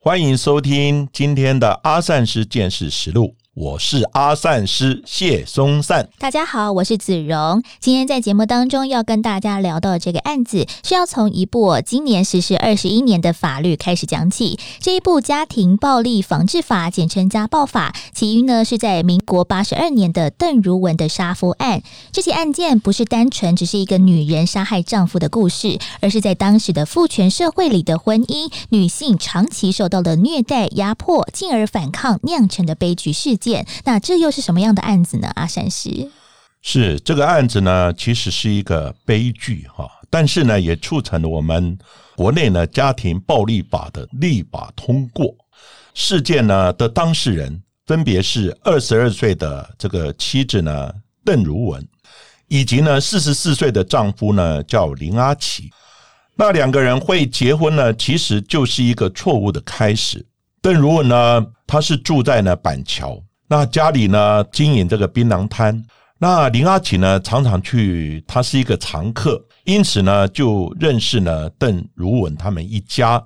欢迎收听今天的阿善师见识实录。我是阿善师谢松善，大家好，我是子荣。今天在节目当中要跟大家聊到这个案子，是要从一部今年实施二十一年的法律开始讲起。这一部家庭暴力防治法，简称家暴法，起因呢是在民国八十二年的邓如文的杀夫案。这起案件不是单纯只是一个女人杀害丈夫的故事，而是在当时的父权社会里的婚姻，女性长期受到了虐待、压迫，进而反抗酿成的悲剧事件。那这又是什么样的案子呢？阿善师是这个案子呢，其实是一个悲剧哈，但是呢，也促成了我们国内呢家庭暴力法的立法通过。事件呢的当事人分别是二十二岁的这个妻子呢邓如文，以及呢四十四岁的丈夫呢叫林阿奇。那两个人会结婚呢，其实就是一个错误的开始。邓如文呢，她是住在呢板桥。那家里呢经营这个槟榔摊，那林阿奇呢常常去，他是一个常客，因此呢就认识呢邓如文他们一家。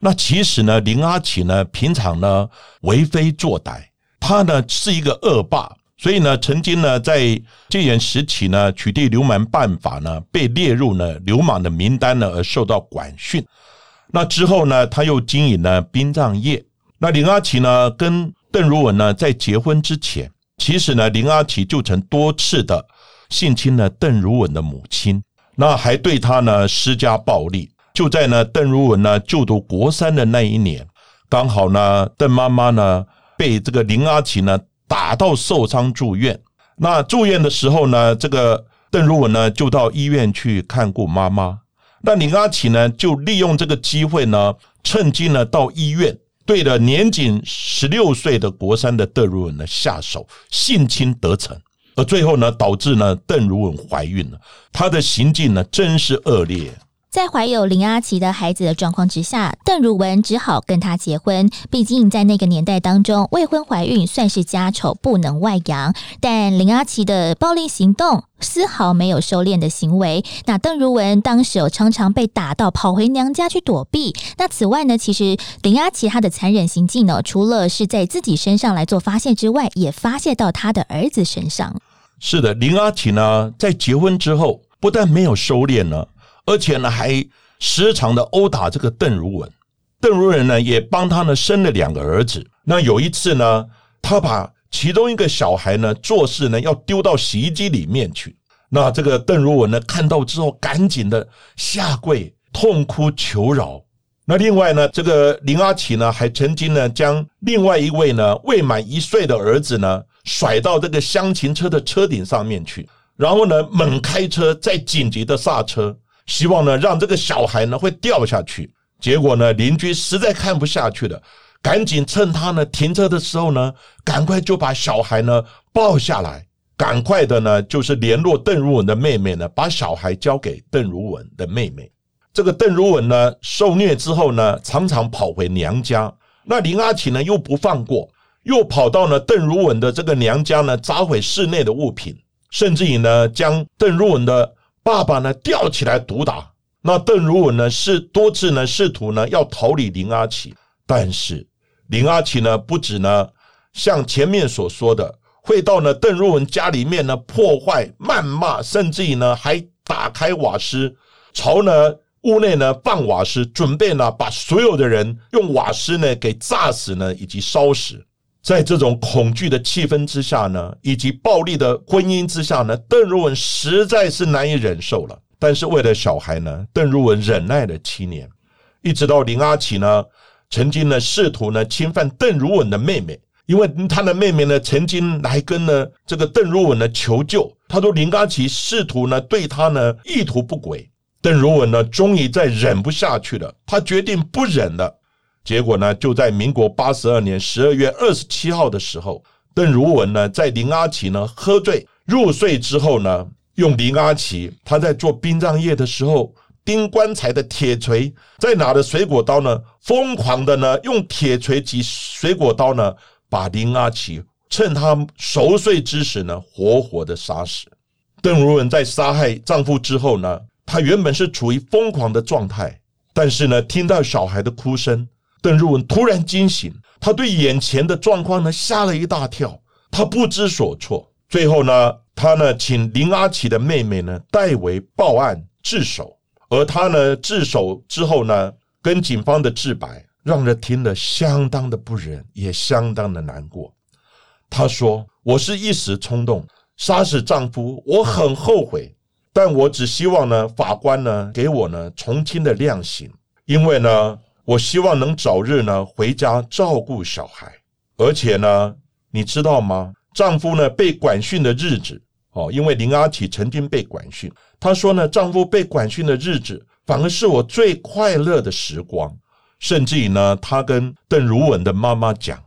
那其实呢林阿奇呢平常呢为非作歹，他呢是一个恶霸，所以呢曾经呢在戒严时期呢取缔流氓办法呢被列入呢流氓的名单呢而受到管训。那之后呢他又经营了殡葬业。那林阿奇呢跟邓如文呢，在结婚之前，其实呢，林阿奇就曾多次的性侵了邓如文的母亲，那还对她呢施加暴力。就在呢，邓如文呢就读国三的那一年，刚好呢，邓妈妈呢被这个林阿奇呢打到受伤住院。那住院的时候呢，这个邓如文呢就到医院去看顾妈妈。那林阿奇呢就利用这个机会呢，趁机呢到医院。对了，年仅十六岁的国三的邓如文呢下手性侵得逞，而最后呢导致呢邓如文怀孕了，她的行径呢真是恶劣。在怀有林阿奇的孩子的状况之下，邓如文只好跟他结婚。毕竟在那个年代当中，未婚怀孕算是家丑，不能外扬。但林阿奇的暴力行动丝毫没有收敛的行为。那邓如文当时有常常被打到跑回娘家去躲避。那此外呢，其实林阿奇他的残忍行径呢，除了是在自己身上来做发泄之外，也发泄到他的儿子身上。是的，林阿奇呢，在结婚之后，不但没有收敛呢。而且呢，还时常的殴打这个邓如文。邓如文呢，也帮他呢生了两个儿子。那有一次呢，他把其中一个小孩呢做事呢要丢到洗衣机里面去。那这个邓如文呢看到之后，赶紧的下跪痛哭求饶。那另外呢，这个林阿奇呢，还曾经呢将另外一位呢未满一岁的儿子呢甩到这个厢型车的车顶上面去，然后呢猛开车，再紧急的刹车。希望呢，让这个小孩呢会掉下去。结果呢，邻居实在看不下去了，赶紧趁他呢停车的时候呢，赶快就把小孩呢抱下来，赶快的呢就是联络邓如文的妹妹呢，把小孩交给邓如文的妹妹。这个邓如文呢受虐之后呢，常常跑回娘家。那林阿奇呢又不放过，又跑到呢邓如文的这个娘家呢，砸毁室内的物品，甚至于呢将邓如文的。爸爸呢吊起来毒打，那邓如文呢是多次呢试图呢要逃离林阿奇，但是林阿奇呢不止呢像前面所说的，会到呢邓如文家里面呢破坏、谩骂，甚至于呢还打开瓦斯，朝呢屋内呢放瓦斯，准备呢把所有的人用瓦斯呢给炸死呢以及烧死。在这种恐惧的气氛之下呢，以及暴力的婚姻之下呢，邓如文实在是难以忍受了。但是为了小孩呢，邓如文忍耐了七年，一直到林阿奇呢，曾经呢试图呢侵犯邓如文的妹妹，因为他的妹妹呢曾经来跟呢这个邓如文呢求救，他说林阿奇试图呢对他呢意图不轨，邓如文呢终于再忍不下去了，他决定不忍了。结果呢，就在民国八十二年十二月二十七号的时候，邓如文呢在林阿奇呢喝醉入睡之后呢，用林阿奇他在做殡葬业的时候钉棺材的铁锤，在拿着水果刀呢，疯狂的呢用铁锤及水果刀呢，把林阿奇趁他熟睡之时呢，活活的杀死。邓如文在杀害丈夫之后呢，她原本是处于疯狂的状态，但是呢，听到小孩的哭声，邓如文突然惊醒，她对眼前的状况呢吓了一大跳，她不知所措。最后呢，她呢请林阿奇的妹妹呢代为报案自首，而她呢自首之后呢，跟警方的自白让人听了相当的不忍，也相当的难过。她说：“我是一时冲动。”杀死丈夫，我很后悔，但我只希望呢，法官呢给我呢从轻的量刑，因为呢，我希望能早日呢回家照顾小孩，而且呢，你知道吗？丈夫呢被管训的日子，哦，因为林阿奇曾经被管训，她说呢，丈夫被管训的日子反而是我最快乐的时光，甚至于呢，她跟邓如文的妈妈讲：“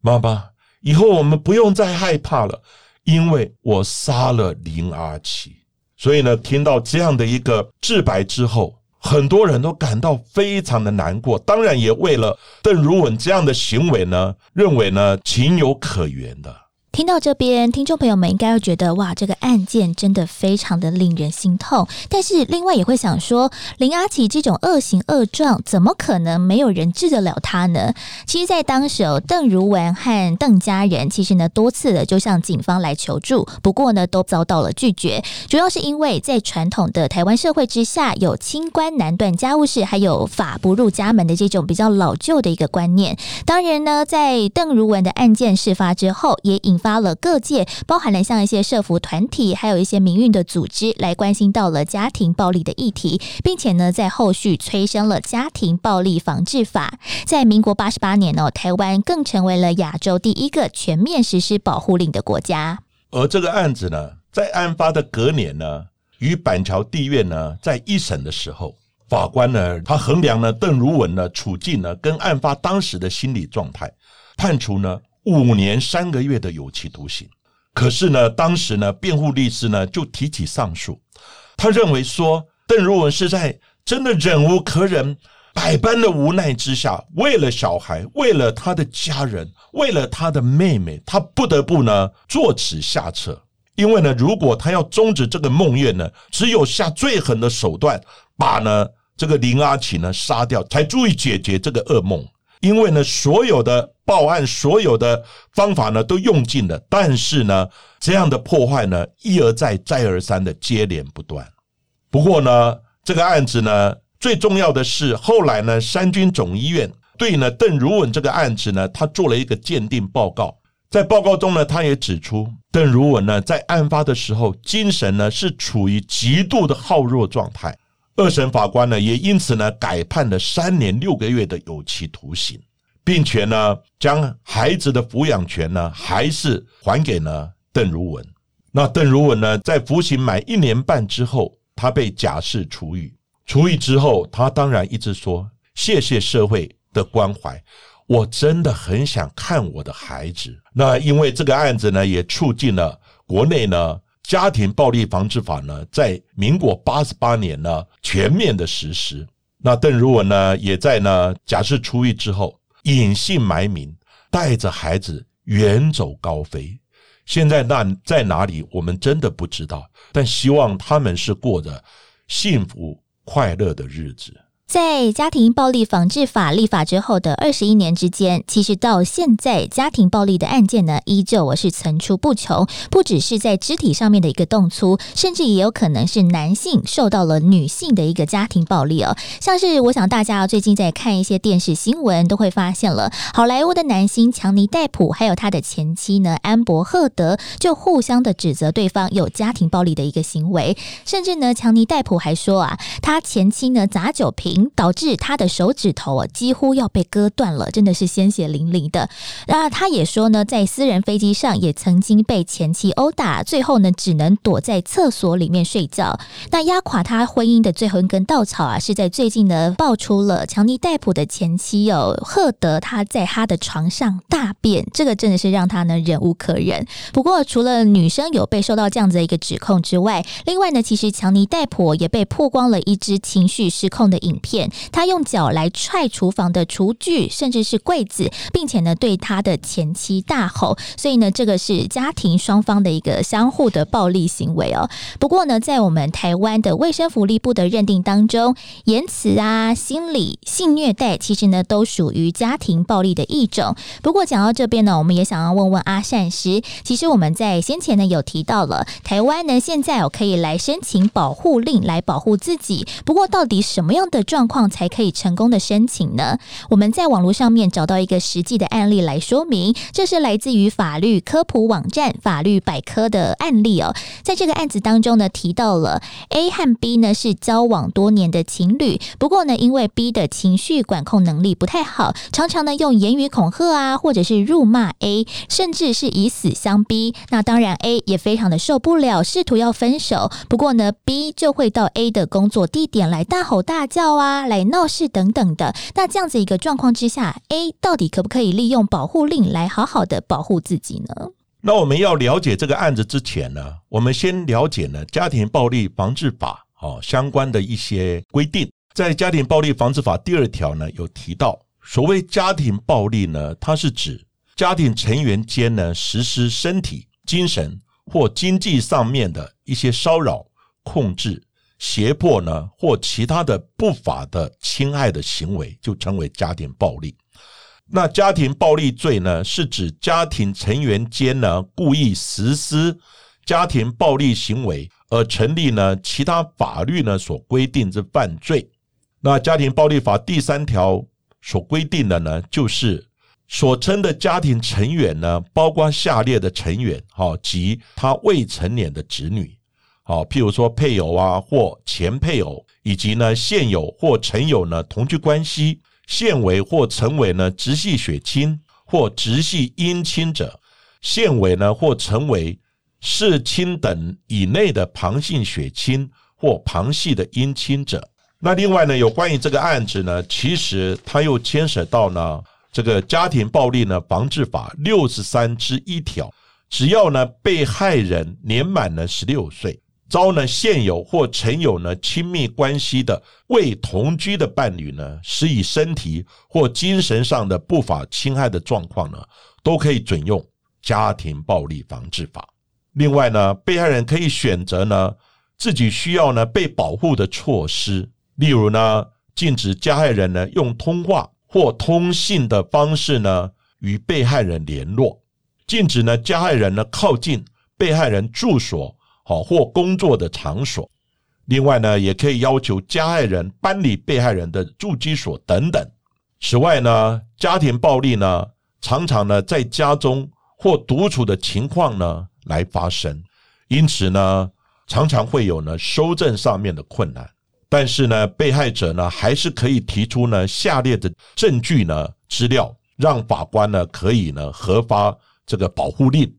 妈妈，以后我们不用再害怕了。”因为我杀了林阿奇，所以呢，听到这样的一个自白之后，很多人都感到非常的难过。当然，也为了邓如文这样的行为呢，认为呢情有可原的。听到这边，听众朋友们应该会觉得哇，这个案件真的非常的令人心痛。但是另外也会想说，林阿奇这种恶行恶状，怎么可能没有人治得了他呢？其实，在当时，邓如文和邓家人其实呢多次的就向警方来求助，不过呢都遭到了拒绝。主要是因为在传统的台湾社会之下，有清官难断家务事，还有法不入家门的这种比较老旧的一个观念。当然呢，在邓如文的案件事发之后，也引发了各界，包含了像一些社服团体，还有一些民运的组织，来关心到了家庭暴力的议题，并且呢，在后续催生了家庭暴力防治法。在民国八十八年哦，台湾更成为了亚洲第一个全面实施保护令的国家。而这个案子呢，在案发的隔年呢，与板桥地院呢在一审的时候，法官呢，他衡量了邓如文的处境呢，跟案发当时的心理状态，判处呢。五年三个月的有期徒刑，可是呢，当时呢，辩护律师呢就提起上诉，他认为说邓如文是在真的忍无可忍、百般的无奈之下，为了小孩，为了他的家人，为了他的妹妹，他不得不呢坐此下策。因为呢，如果他要终止这个梦魇呢，只有下最狠的手段，把呢这个林阿奇呢杀掉，才足以解决这个噩梦。因为呢，所有的报案，所有的方法呢，都用尽了，但是呢，这样的破坏呢，一而再，再而三的接连不断。不过呢，这个案子呢，最重要的是后来呢，三军总医院对呢邓如文这个案子呢，他做了一个鉴定报告，在报告中呢，他也指出，邓如文呢，在案发的时候，精神呢是处于极度的耗弱状态。二审法官呢，也因此呢改判了三年六个月的有期徒刑，并且呢将孩子的抚养权呢还是还给了邓如文。那邓如文呢在服刑满一年半之后，他被假释出狱。出狱之后，他当然一直说谢谢社会的关怀，我真的很想看我的孩子。那因为这个案子呢，也促进了国内呢。家庭暴力防治法呢，在民国八十八年呢全面的实施。那邓如文呢，也在呢假释出狱之后，隐姓埋名，带着孩子远走高飞。现在那在哪里，我们真的不知道。但希望他们是过着幸福快乐的日子。在家庭暴力防治法立法之后的二十一年之间，其实到现在家庭暴力的案件呢，依旧我是层出不穷。不只是在肢体上面的一个动粗，甚至也有可能是男性受到了女性的一个家庭暴力哦。像是我想大家最近在看一些电视新闻，都会发现了好莱坞的男星强尼戴普还有他的前妻呢安博赫德，就互相的指责对方有家庭暴力的一个行为。甚至呢，强尼戴普还说啊，他前妻呢砸酒瓶。导致他的手指头啊几乎要被割断了，真的是鲜血淋漓的。那他也说呢，在私人飞机上也曾经被前妻殴打，最后呢只能躲在厕所里面睡觉。那压垮他婚姻的最后一根稻草啊，是在最近呢爆出了强尼戴普的前妻哦赫德他在他的床上大便，这个真的是让他呢忍无可忍。不过除了女生有被受到这样子的一个指控之外，另外呢，其实强尼戴普也被曝光了一支情绪失控的影片片，他用脚来踹厨房的厨具，甚至是柜子，并且呢对他的前妻大吼。所以呢，这个是家庭双方的一个相互的暴力行为哦。不过呢，在我们台湾的卫生福利部的认定当中，言辞啊、心理性虐待，其实呢都属于家庭暴力的一种。不过讲到这边呢，我们也想要问问阿善师，其实我们在先前呢有提到了，台湾呢现在哦可以来申请保护令来保护自己。不过到底什么样的状状况才可以成功的申请呢？我们在网络上面找到一个实际的案例来说明，这是来自于法律科普网站法律百科的案例哦。在这个案子当中呢，提到了 A 和 B 呢是交往多年的情侣，不过呢，因为 B 的情绪管控能力不太好，常常呢用言语恐吓啊，或者是辱骂 A，甚至是以死相逼。那当然 A 也非常的受不了，试图要分手。不过呢，B 就会到 A 的工作地点来大吼大叫啊，啊来闹事等等的。那这样子一个状况之下，A 到底可不可以利用保护令来好好的保护自己呢？那我们要了解这个案子之前呢，我们先了解呢家庭暴力防治法哦相关的一些规定。在家庭暴力防治法第二条呢有提到，所谓家庭暴力呢，它是指家庭成员间呢实施身体、精神或经济上面的一些骚扰、控制、胁迫呢或其他的不法的侵害的行为，就称为家庭暴力。那家庭暴力罪呢，是指家庭成员间呢故意实施家庭暴力行为，而成立呢其他法律呢所规定之犯罪。那家庭暴力法第三条所规定的呢，就是所称的家庭成员呢，包括下列的成员，哈及他未成年的子女，好，譬如说配偶啊，或前配偶，以及呢现有或曾有呢同居关系。现为或成为呢直系血亲或直系姻亲者，现为呢或成为世亲等以内的旁系血亲或旁系的姻亲者。那另外呢，有关于这个案子呢，其实它又牵涉到呢这个家庭暴力呢防治法六十三之一条，只要呢被害人年满了十六岁。遭呢现有或曾有呢亲密关系的未同居的伴侣呢，施以身体或精神上的不法侵害的状况呢，都可以准用家庭暴力防治法。另外呢，被害人可以选择呢自己需要呢被保护的措施，例如呢禁止加害人呢用通话或通信的方式呢与被害人联络，禁止呢加害人呢靠近被害人住所。好或工作的场所，另外呢，也可以要求加害人搬离被害人的住居所等等。此外呢，家庭暴力呢，常常呢在家中或独处的情况呢来发生，因此呢，常常会有呢收证上面的困难。但是呢，被害者呢还是可以提出呢下列的证据呢资料，让法官呢可以呢核发这个保护令。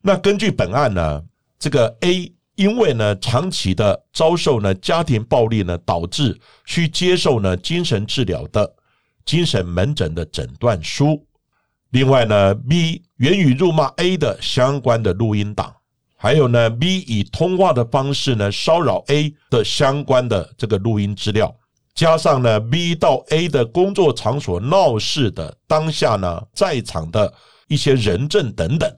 那根据本案呢。这个 A 因为呢长期的遭受呢家庭暴力呢，导致需接受呢精神治疗的精神门诊的诊断书。另外呢，B 源于辱骂 A 的相关的录音档，还有呢 B 以通话的方式呢骚扰 A 的相关的这个录音资料，加上呢 B 到 A 的工作场所闹事的当下呢在场的一些人证等等。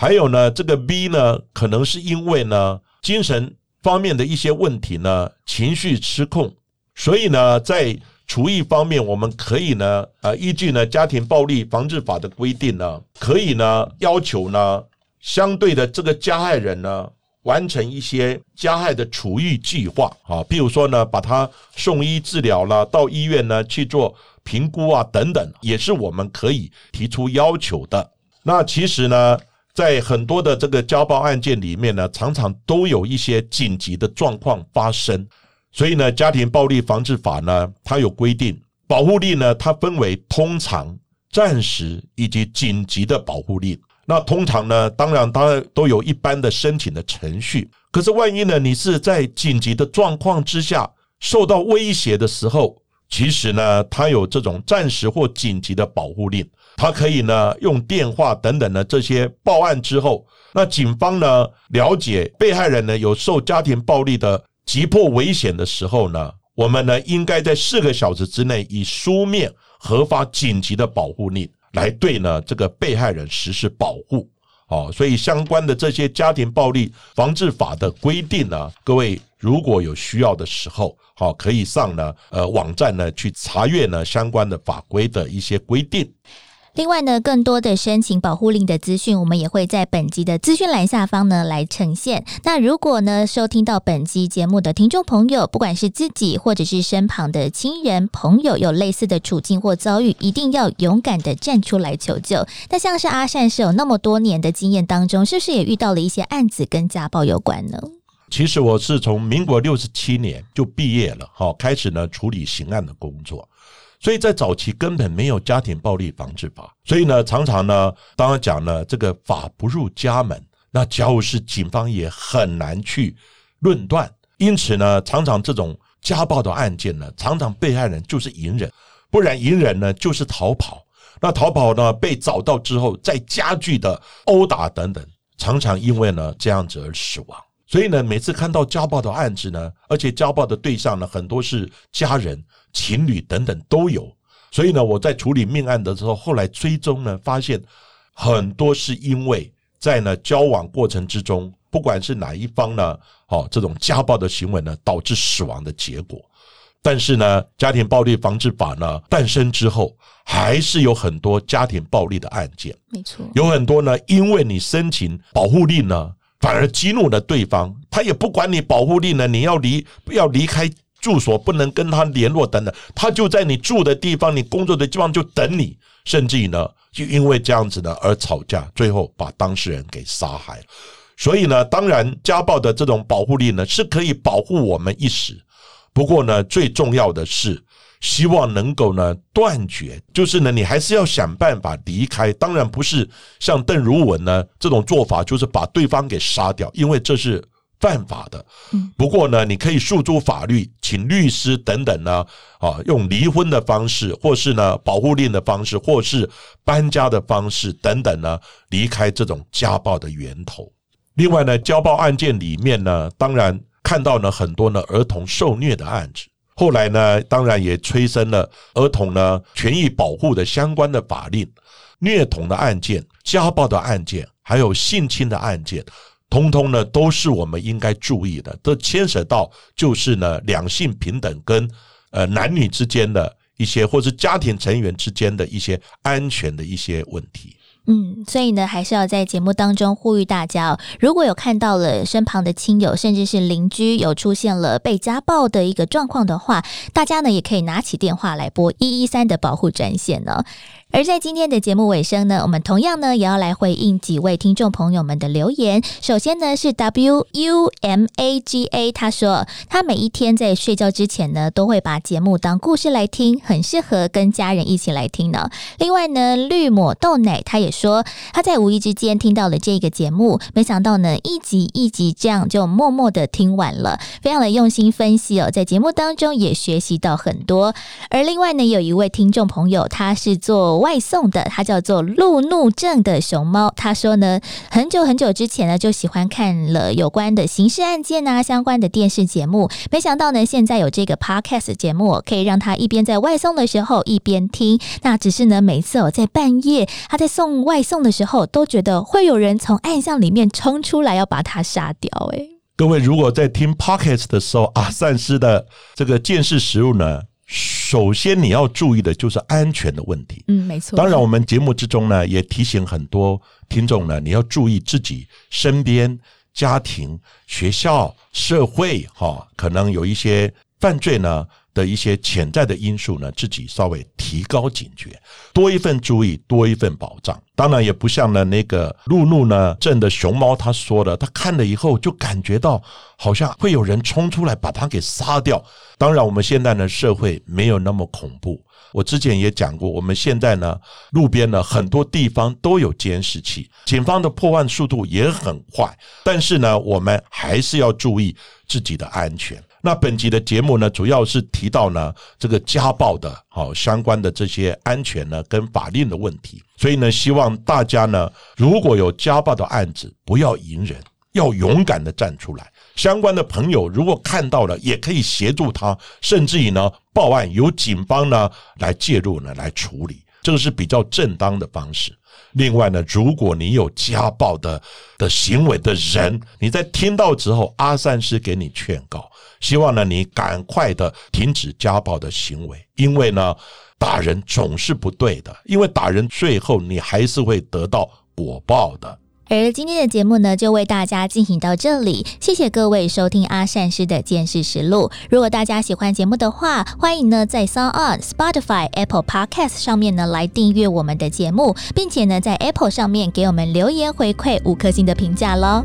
还有呢，这个 B 呢，可能是因为呢精神方面的一些问题呢，情绪失控，所以呢，在处役方面，我们可以呢，呃，依据呢家庭暴力防治法的规定呢，可以呢要求呢相对的这个加害人呢，完成一些加害的处遇计划啊，譬如说呢，把他送医治疗了，到医院呢去做评估啊等等，也是我们可以提出要求的。那其实呢。在很多的这个家暴案件里面呢，常常都有一些紧急的状况发生，所以呢，家庭暴力防治法呢，它有规定，保护令呢，它分为通常、暂时以及紧急的保护令。那通常呢，当然当然都有一般的申请的程序。可是万一呢，你是在紧急的状况之下受到威胁的时候，其实呢，它有这种暂时或紧急的保护令，他可以呢用电话等等的这些报案之后，那警方呢了解被害人呢有受家庭暴力的急迫危险的时候呢，我们呢应该在四个小时之内以书面核发紧急的保护令。来对呢这个被害人实施保护，哦，所以相关的这些家庭暴力防治法的规定呢，各位如果有需要的时候，好可以上呢呃网站呢去查阅呢相关的法规的一些规定。另外呢，更多的申请保护令的资讯，我们也会在本集的资讯栏下方呢来呈现。那如果呢，收听到本集节目的听众朋友，不管是自己或者是身旁的亲人朋友有类似的处境或遭遇，一定要勇敢的站出来求救。那像是阿善是有那么多年的经验当中，是不是也遇到了一些案子跟家暴有关呢？其实我是从民国六十七年就毕业了，好开始呢处理刑案的工作。所以在早期根本没有家庭暴力防治法，所以呢，常常呢，当然讲呢，这个法不入家门，那家务事警方也很难去论断。因此呢，常常这种家暴的案件呢，常常被害人就是隐忍，不然隐忍呢就是逃跑。那逃跑呢被找到之后，再加剧的殴打等等，常常因为呢这样子而死亡。所以呢，每次看到家暴的案子呢，而且家暴的对象呢，很多是家人、情侣等等都有。所以呢，我在处理命案的时候，后来追踪呢，发现很多是因为在呢交往过程之中，不管是哪一方呢，哦，这种家暴的行为呢，导致死亡的结果。但是呢，家庭暴力防治法呢诞生之后，还是有很多家庭暴力的案件。没错，有很多呢，因为你申请保护令呢。反而激怒了对方，他也不管你保护令呢，你要离要离开住所，不能跟他联络等等，他就在你住的地方、你工作的地方就等你，甚至于呢，就因为这样子呢而吵架，最后把当事人给杀害了。所以呢，当然家暴的这种保护令呢是可以保护我们一时，不过呢，最重要的是。希望能够呢断绝，就是呢，你还是要想办法离开。当然不是像邓如文呢这种做法，就是把对方给杀掉，因为这是犯法的。不过呢，你可以诉诸法律，请律师等等呢，啊，用离婚的方式，或是呢保护令的方式，或是搬家的方式等等呢，离开这种家暴的源头。另外呢，家暴案件里面呢，当然看到呢很多呢儿童受虐的案子。后来呢，当然也催生了儿童呢权益保护的相关的法令，虐童的案件、家暴的案件，还有性侵的案件，通通呢都是我们应该注意的，都牵涉到就是呢两性平等跟呃男女之间的一些，或是家庭成员之间的一些安全的一些问题。嗯，所以呢，还是要在节目当中呼吁大家哦，如果有看到了身旁的亲友，甚至是邻居有出现了被家暴的一个状况的话，大家呢也可以拿起电话来拨一一三的保护专线呢。而在今天的节目尾声呢，我们同样呢也要来回应几位听众朋友们的留言。首先呢是 W U M A G A，他说他每一天在睡觉之前呢都会把节目当故事来听，很适合跟家人一起来听呢。另外呢，绿抹豆奶他也说他在无意之间听到了这个节目，没想到呢一集一集这样就默默的听完了，非常的用心分析哦，在节目当中也学习到很多。而另外呢，有一位听众朋友，他是做外送的，他叫做路怒症的熊猫。他说呢，很久很久之前呢，就喜欢看了有关的刑事案件啊相关的电视节目。没想到呢，现在有这个 podcast 节目，可以让他一边在外送的时候一边听。那只是呢，每次哦在半夜他在送外送的时候，都觉得会有人从暗巷里面冲出来要把他杀掉。哎，各位如果在听 podcast 的时候啊，善师的这个见识食物呢？首先，你要注意的就是安全的问题。嗯，没错。当然，我们节目之中呢，也提醒很多听众呢，你要注意自己身边、家庭、学校、社会，哈，可能有一些犯罪呢的一些潜在的因素呢，自己稍微提高警觉，多一份注意，多一份保障。当然，也不像呢那个路怒呢镇的熊猫他说的，他看了以后就感觉到好像会有人冲出来把他给杀掉。当然，我们现在呢社会没有那么恐怖。我之前也讲过，我们现在呢路边呢很多地方都有监视器，警方的破案速度也很快。但是呢，我们还是要注意自己的安全。那本集的节目呢，主要是提到呢这个家暴的好相关的这些安全呢跟法令的问题，所以呢，希望大家呢如果有家暴的案子，不要隐忍，要勇敢的站出来。相关的朋友如果看到了，也可以协助他，甚至于呢报案，由警方呢来介入呢来处理，这个是比较正当的方式。另外呢，如果你有家暴的的行为的人，你在听到之后，阿善师给你劝告。希望呢，你赶快的停止家暴的行为，因为呢，打人总是不对的，因为打人最后你还是会得到果报的。而今天的节目呢，就为大家进行到这里，谢谢各位收听阿善师的见识实录。如果大家喜欢节目的话，欢迎呢在 Sound On、Spotify、Apple Podcast 上面呢来订阅我们的节目，并且呢在 Apple 上面给我们留言回馈五颗星的评价喽。